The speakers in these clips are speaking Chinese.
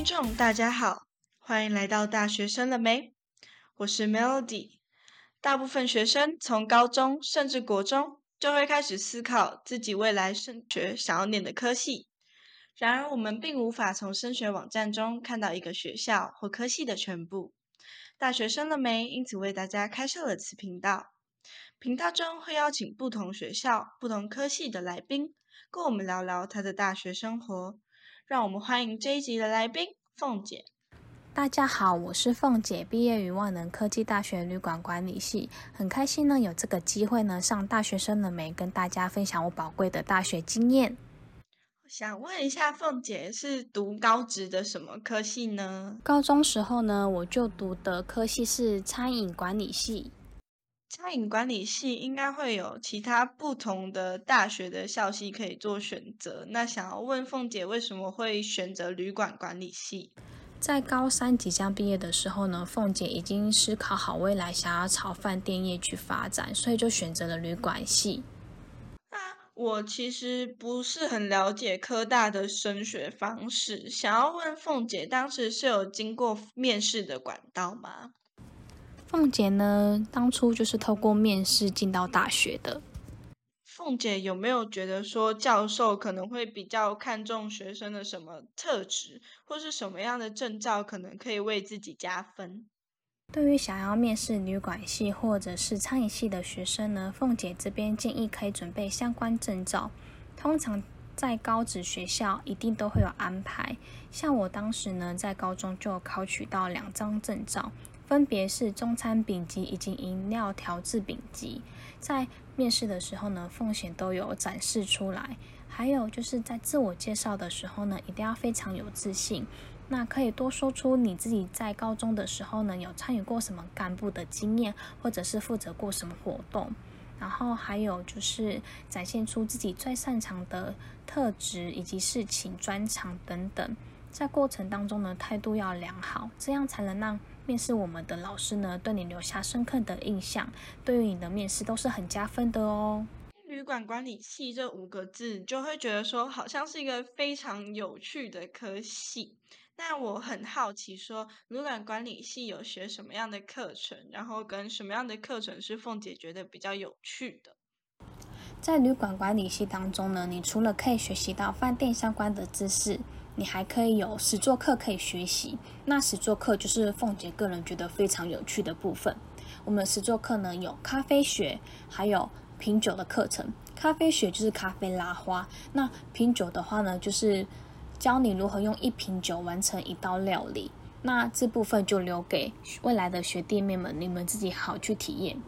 听众大家好，欢迎来到大学生了没？我是 Melody。大部分学生从高中甚至国中就会开始思考自己未来升学想要念的科系。然而，我们并无法从升学网站中看到一个学校或科系的全部。大学生了没？因此为大家开设了此频道。频道中会邀请不同学校、不同科系的来宾，跟我们聊聊他的大学生活。让我们欢迎这一集的来宾凤姐。大家好，我是凤姐，毕业于万能科技大学旅馆管理系，很开心呢有这个机会呢上大学生了没，跟大家分享我宝贵的大学经验。想问一下，凤姐是读高职的什么科系呢？高中时候呢，我就读的科系是餐饮管理系。餐饮管理系应该会有其他不同的大学的校系可以做选择。那想要问凤姐，为什么会选择旅馆管理系？在高三即将毕业的时候呢，凤姐已经思考好未来，想要朝饭店业去发展，所以就选择了旅馆系。那我其实不是很了解科大的升学方式，想要问凤姐，当时是有经过面试的管道吗？凤姐呢，当初就是透过面试进到大学的。凤姐有没有觉得说，教授可能会比较看重学生的什么特质，或是什么样的证照，可能可以为自己加分？对于想要面试旅馆系或者是餐饮系的学生呢，凤姐这边建议可以准备相关证照。通常在高职学校一定都会有安排，像我当时呢，在高中就考取到两张证照。分别是中餐丙级以及饮料调制丙级，在面试的时候呢，奉献都有展示出来。还有就是在自我介绍的时候呢，一定要非常有自信。那可以多说出你自己在高中的时候呢，有参与过什么干部的经验，或者是负责过什么活动。然后还有就是展现出自己最擅长的特质以及事情专长等等。在过程当中呢，态度要良好，这样才能让。面试我们的老师呢，对你留下深刻的印象，对于你的面试都是很加分的哦。旅馆管理系这五个字，就会觉得说好像是一个非常有趣的科系。那我很好奇，说旅馆管理系有学什么样的课程，然后跟什么样的课程是凤姐觉得比较有趣的？在旅馆管理系当中呢，你除了可以学习到饭店相关的知识。你还可以有实作课可以学习，那实作课就是凤姐个人觉得非常有趣的部分。我们实作课呢有咖啡学，还有品酒的课程。咖啡学就是咖啡拉花，那品酒的话呢，就是教你如何用一瓶酒完成一道料理。那这部分就留给未来的学弟妹们，你们自己好去体验。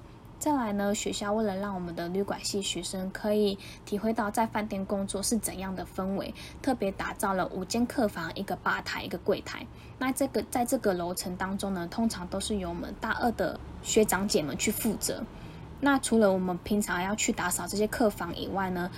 再来呢，学校为了让我们的旅馆系学生可以体会到在饭店工作是怎样的氛围，特别打造了五间客房、一个吧台、一个柜台。那这个在这个楼层当中呢，通常都是由我们大二的学长姐们去负责。那除了我们平常要去打扫这些客房以外呢，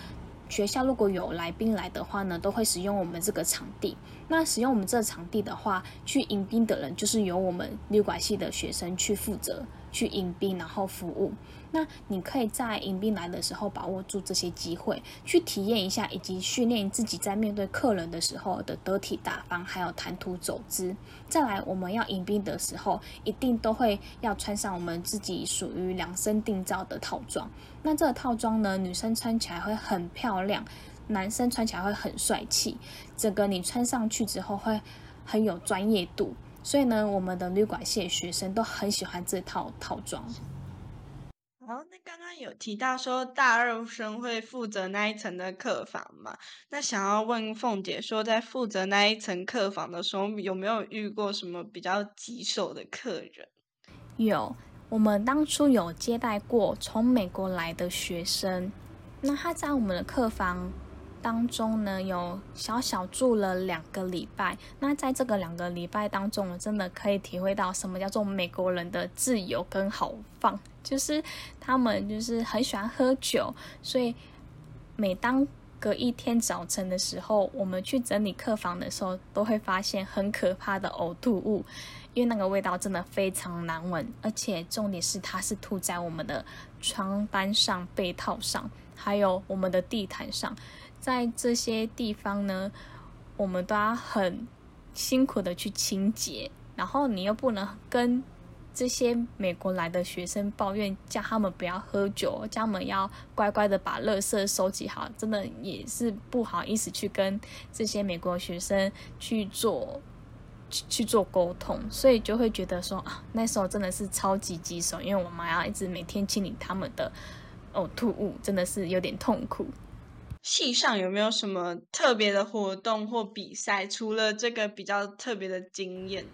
学校如果有来宾来的话呢，都会使用我们这个场地。那使用我们这个场地的话，去迎宾的人就是由我们旅馆系的学生去负责。去迎宾，然后服务。那你可以在迎宾来的时候把握住这些机会，去体验一下，以及训练自己在面对客人的时候的得体大方，还有谈吐走姿。再来，我们要迎宾的时候，一定都会要穿上我们自己属于量身定造的套装。那这个套装呢，女生穿起来会很漂亮，男生穿起来会很帅气。整个你穿上去之后，会很有专业度。所以呢，我们的旅馆系学生都很喜欢这套套装。好，那刚刚有提到说大二生会负责那一层的客房嘛？那想要问凤姐说，在负责那一层客房的时候，有没有遇过什么比较棘手的客人？有，我们当初有接待过从美国来的学生，那他在我们的客房。当中呢，有小小住了两个礼拜。那在这个两个礼拜当中，我真的可以体会到什么叫做美国人的自由跟豪放。就是他们就是很喜欢喝酒，所以每当隔一天早晨的时候，我们去整理客房的时候，都会发现很可怕的呕吐物，因为那个味道真的非常难闻。而且重点是，它是吐在我们的床单上、被套上，还有我们的地毯上。在这些地方呢，我们都要很辛苦的去清洁，然后你又不能跟这些美国来的学生抱怨，叫他们不要喝酒，叫他们要乖乖的把垃圾收集好，真的也是不好意思去跟这些美国学生去做去去做沟通，所以就会觉得说啊，那时候真的是超级棘手，因为我们要一直每天清理他们的呕吐物，真的是有点痛苦。系上有没有什么特别的活动或比赛？除了这个比较特别的经验？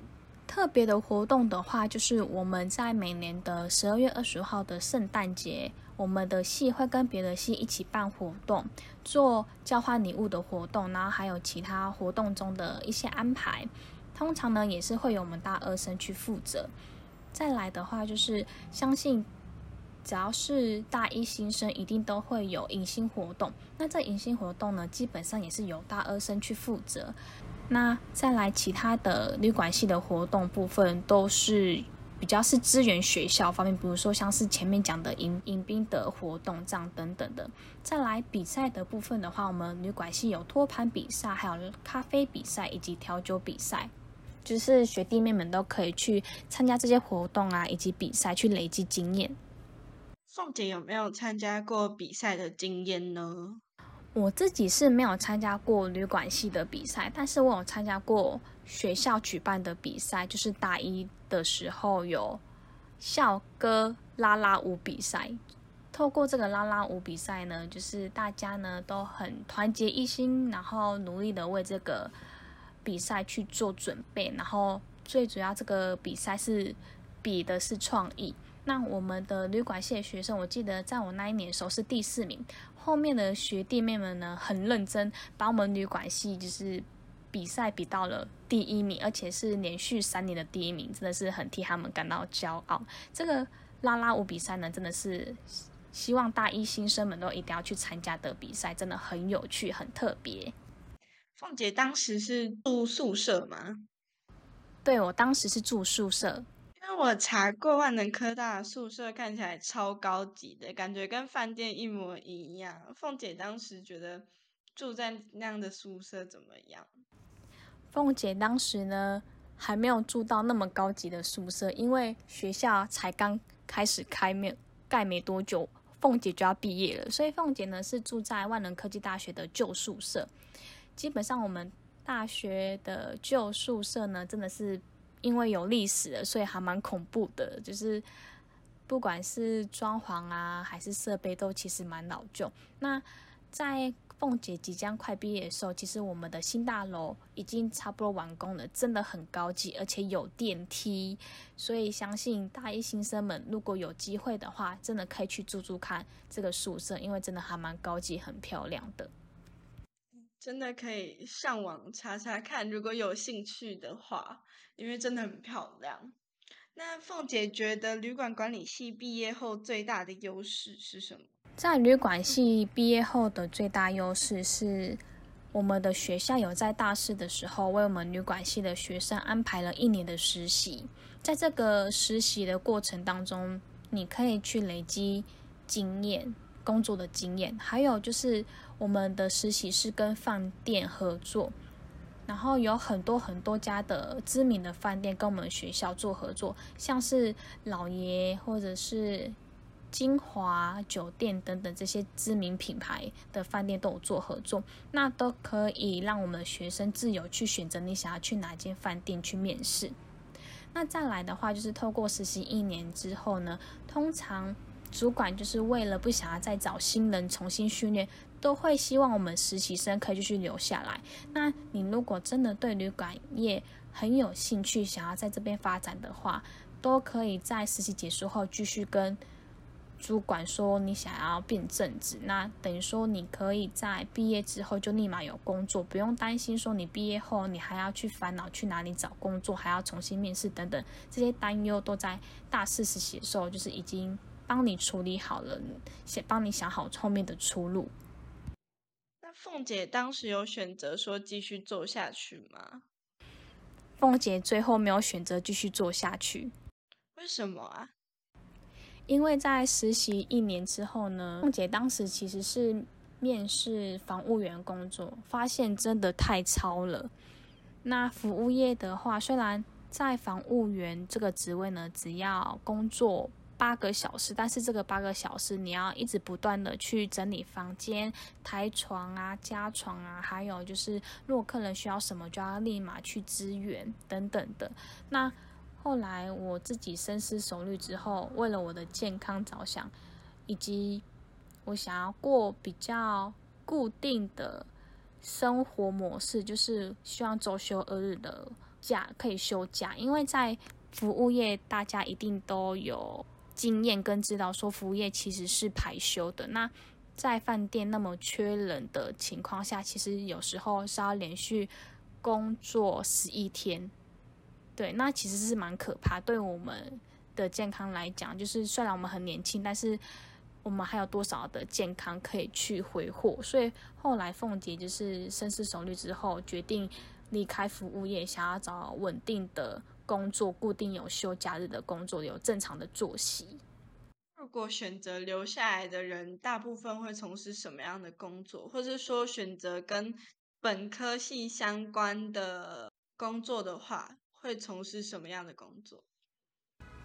特别的活动的话，就是我们在每年的十二月二十号的圣诞节，我们的系会跟别的系一起办活动，做交换礼物的活动，然后还有其他活动中的一些安排。通常呢，也是会由我们大二生去负责。再来的话，就是相信只要是大一新生，一定都会有迎新活动。那这迎新活动呢，基本上也是由大二生去负责。那再来其他的旅馆系的活动部分，都是比较是支援学校方面，比如说像是前面讲的迎迎宾的活动这样等等的。再来比赛的部分的话，我们旅馆系有托盘比赛，还有咖啡比赛以及调酒比赛，就是学弟妹们都可以去参加这些活动啊，以及比赛去累积经验。凤姐有没有参加过比赛的经验呢？我自己是没有参加过旅馆系的比赛，但是我有参加过学校举办的比赛，就是大一的时候有校歌啦啦舞比赛。透过这个啦啦舞比赛呢，就是大家呢都很团结一心，然后努力的为这个比赛去做准备。然后最主要这个比赛是比的是创意。那我们的旅馆系的学生，我记得在我那一年的时候是第四名。后面的学弟妹们呢，很认真，把我们旅馆系就是比赛比到了第一名，而且是连续三年的第一名，真的是很替他们感到骄傲。这个啦啦舞比赛呢，真的是希望大一新生们都一定要去参加的比赛，真的很有趣，很特别。凤姐当时是住宿舍吗？对，我当时是住宿舍。我查过万能科大宿舍，看起来超高级的，感觉跟饭店一模一样。凤姐当时觉得住在那样的宿舍怎么样？凤姐当时呢还没有住到那么高级的宿舍，因为学校才刚开始开面盖没多久，凤姐就要毕业了，所以凤姐呢是住在万能科技大学的旧宿舍。基本上我们大学的旧宿舍呢，真的是。因为有历史了，所以还蛮恐怖的。就是不管是装潢啊，还是设备，都其实蛮老旧。那在凤姐即将快毕业的时候，其实我们的新大楼已经差不多完工了，真的很高级，而且有电梯。所以相信大一新生们如果有机会的话，真的可以去住住看这个宿舍，因为真的还蛮高级、很漂亮的。真的可以上网查查看，如果有兴趣的话，因为真的很漂亮。那凤姐觉得旅馆管理系毕业后最大的优势是什么？在旅馆系毕业后的最大优势是，我们的学校有在大四的时候为我们旅馆系的学生安排了一年的实习，在这个实习的过程当中，你可以去累积经验。工作的经验，还有就是我们的实习是跟饭店合作，然后有很多很多家的知名的饭店跟我们学校做合作，像是老爷或者是金华酒店等等这些知名品牌的饭店都有做合作，那都可以让我们的学生自由去选择你想要去哪间饭店去面试。那再来的话，就是透过实习一年之后呢，通常。主管就是为了不想要再找新人重新训练，都会希望我们实习生可以继续留下来。那你如果真的对旅馆业很有兴趣，想要在这边发展的话，都可以在实习结束后继续跟主管说你想要变正职。那等于说你可以在毕业之后就立马有工作，不用担心说你毕业后你还要去烦恼去哪里找工作，还要重新面试等等这些担忧，都在大四实习的时候就是已经。帮你处理好了，先帮你想好后面的出路。那凤姐当时有选择说继续做下去吗？凤姐最后没有选择继续做下去，为什么啊？因为在实习一年之后呢，凤姐当时其实是面试房务员工作，发现真的太超了。那服务业的话，虽然在房务员这个职位呢，只要工作八个小时，但是这个八个小时你要一直不断的去整理房间、抬床啊、加床啊，还有就是如果客人需要什么，就要立马去支援等等的。那后来我自己深思熟虑之后，为了我的健康着想，以及我想要过比较固定的。生活模式就是希望周休二日的假可以休假，因为在服务业，大家一定都有经验跟知道，说服务业其实是排休的。那在饭店那么缺人的情况下，其实有时候是要连续工作十一天，对，那其实是蛮可怕。对我们的健康来讲，就是虽然我们很年轻，但是。我们还有多少的健康可以去挥霍？所以后来凤姐就是深思熟虑之后，决定离开服务业，想要找稳定的工作，固定有休假日的工作，有正常的作息。如果选择留下来的人，大部分会从事什么样的工作？或者说选择跟本科系相关的工作的话，会从事什么样的工作？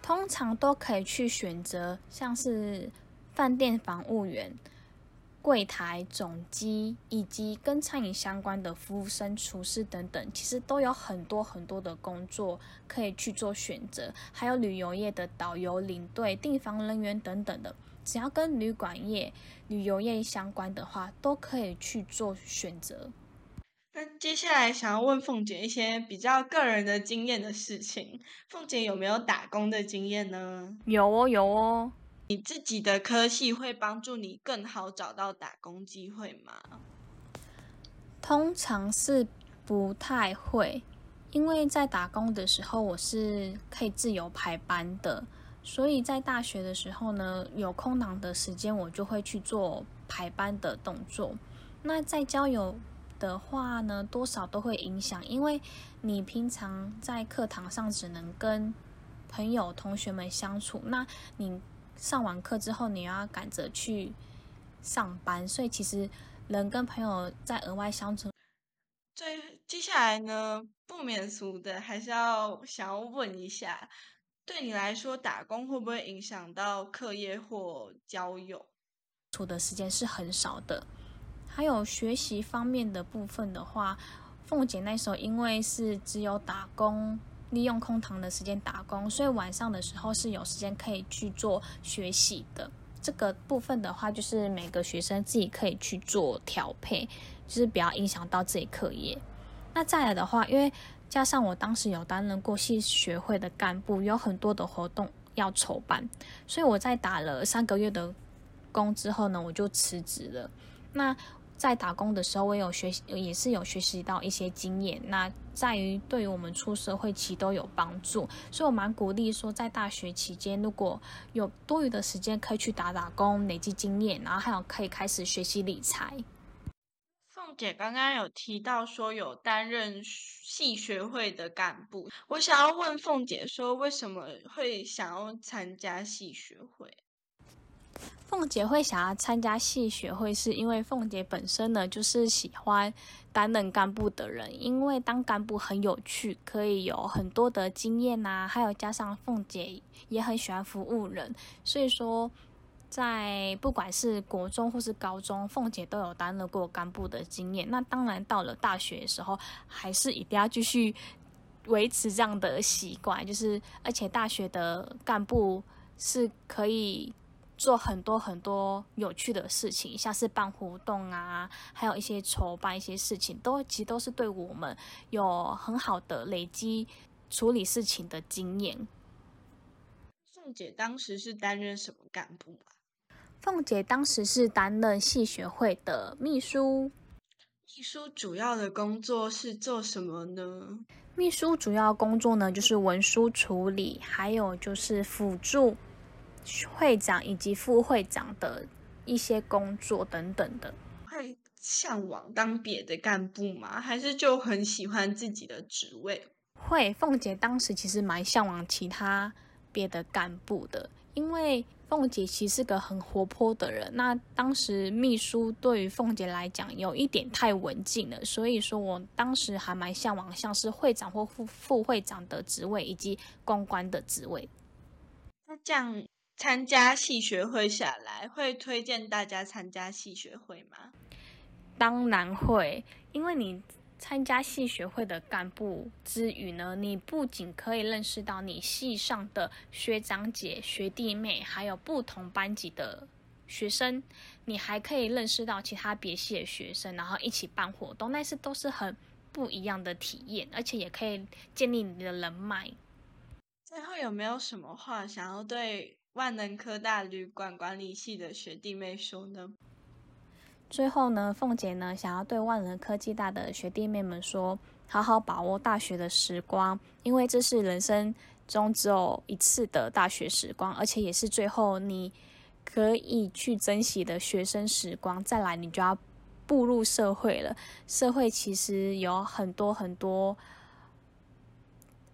通常都可以去选择，像是。饭店房务员、柜台总机以及跟餐饮相关的服务生、厨师等等，其实都有很多很多的工作可以去做选择。还有旅游业的导游、领队、订房人员等等的，只要跟旅馆业、旅游业相关的话，都可以去做选择。那接下来想要问凤姐一些比较个人的经验的事情，凤姐有没有打工的经验呢？有哦，有哦。你自己的科系会帮助你更好找到打工机会吗？通常是不太会，因为在打工的时候我是可以自由排班的，所以在大学的时候呢，有空档的时间我就会去做排班的动作。那在交友的话呢，多少都会影响，因为你平常在课堂上只能跟朋友、同学们相处，那你。上完课之后，你要赶着去上班，所以其实人跟朋友在额外相处。最接下来呢，不免俗的，还是要想要问一下，对你来说，打工会不会影响到课业或交友？处的时间是很少的。还有学习方面的部分的话，凤姐那时候因为是只有打工。利用空堂的时间打工，所以晚上的时候是有时间可以去做学习的。这个部分的话，就是每个学生自己可以去做调配，就是不要影响到自己课业。那再来的话，因为加上我当时有担任过系学会的干部，有很多的活动要筹办，所以我在打了三个月的工之后呢，我就辞职了。那在打工的时候，我有学习，也是有学习到一些经验。那在于对于我们出社会期都有帮助，所以我蛮鼓励说，在大学期间如果有多余的时间，可以去打打工，累积经验，然后还有可以开始学习理财。凤姐刚刚有提到说有担任系学会的干部，我想要问凤姐说，为什么会想要参加系学会？凤姐会想要参加系学会，是因为凤姐本身呢就是喜欢担任干部的人，因为当干部很有趣，可以有很多的经验呐，还有加上凤姐也很喜欢服务人，所以说在不管是国中或是高中，凤姐都有担任过干部的经验。那当然到了大学的时候，还是一定要继续维持这样的习惯，就是而且大学的干部是可以。做很多很多有趣的事情，像是办活动啊，还有一些筹办一些事情，都其实都是对我们有很好的累积处理事情的经验。凤姐当时是担任什么干部啊？凤姐当时是担任系学会的秘书。秘书主要的工作是做什么呢？秘书主要工作呢，就是文书处理，还有就是辅助。会长以及副会长的一些工作等等的，会向往当别的干部吗？还是就很喜欢自己的职位？会，凤姐当时其实蛮向往其他别的干部的，因为凤姐其实是个很活泼的人，那当时秘书对于凤姐来讲有一点太文静了，所以说我当时还蛮向往像是会长或副副会长的职位，以及公关的职位。那这样参加戏学会下来，会推荐大家参加戏学会吗？当然会，因为你。参加系学会的干部之余呢，你不仅可以认识到你系上的学长姐、学弟妹，还有不同班级的学生，你还可以认识到其他别系的学生，然后一起办活动，那是都是很不一样的体验，而且也可以建立你的人脉。最后有没有什么话想要对万能科大旅馆管理系的学弟妹说呢？最后呢，凤姐呢想要对万能科技大的学弟妹们说：好好把握大学的时光，因为这是人生中只有一次的大学时光，而且也是最后你可以去珍惜的学生时光。再来，你就要步入社会了。社会其实有很多很多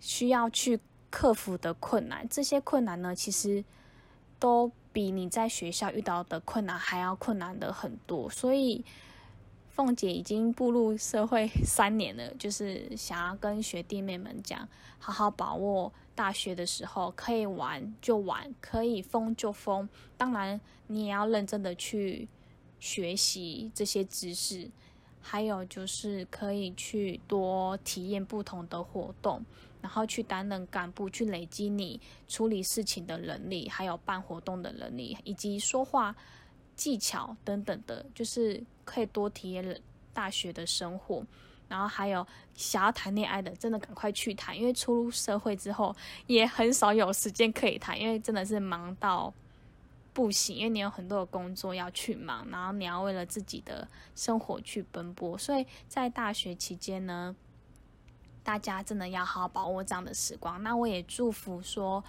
需要去克服的困难，这些困难呢，其实都。比你在学校遇到的困难还要困难的很多，所以凤姐已经步入社会三年了，就是想要跟学弟妹们讲，好好把握大学的时候，可以玩就玩，可以疯就疯，当然你也要认真的去学习这些知识，还有就是可以去多体验不同的活动。然后去担任干部，去累积你处理事情的能力，还有办活动的能力，以及说话技巧等等的，就是可以多体验大学的生活。然后还有想要谈恋爱的，真的赶快去谈，因为出入社会之后也很少有时间可以谈，因为真的是忙到不行，因为你有很多的工作要去忙，然后你要为了自己的生活去奔波，所以在大学期间呢。大家真的要好好把握这样的时光。那我也祝福说，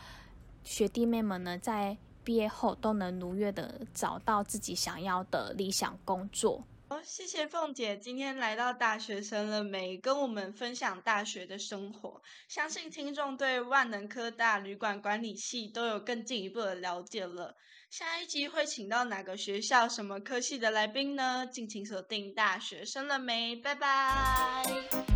学弟妹们呢，在毕业后都能如约的找到自己想要的理想工作。好，谢谢凤姐今天来到大学生了没，跟我们分享大学的生活。相信听众对万能科大旅馆管理系都有更进一步的了解了。下一集会请到哪个学校、什么科系的来宾呢？敬请锁定大学生了没，拜拜。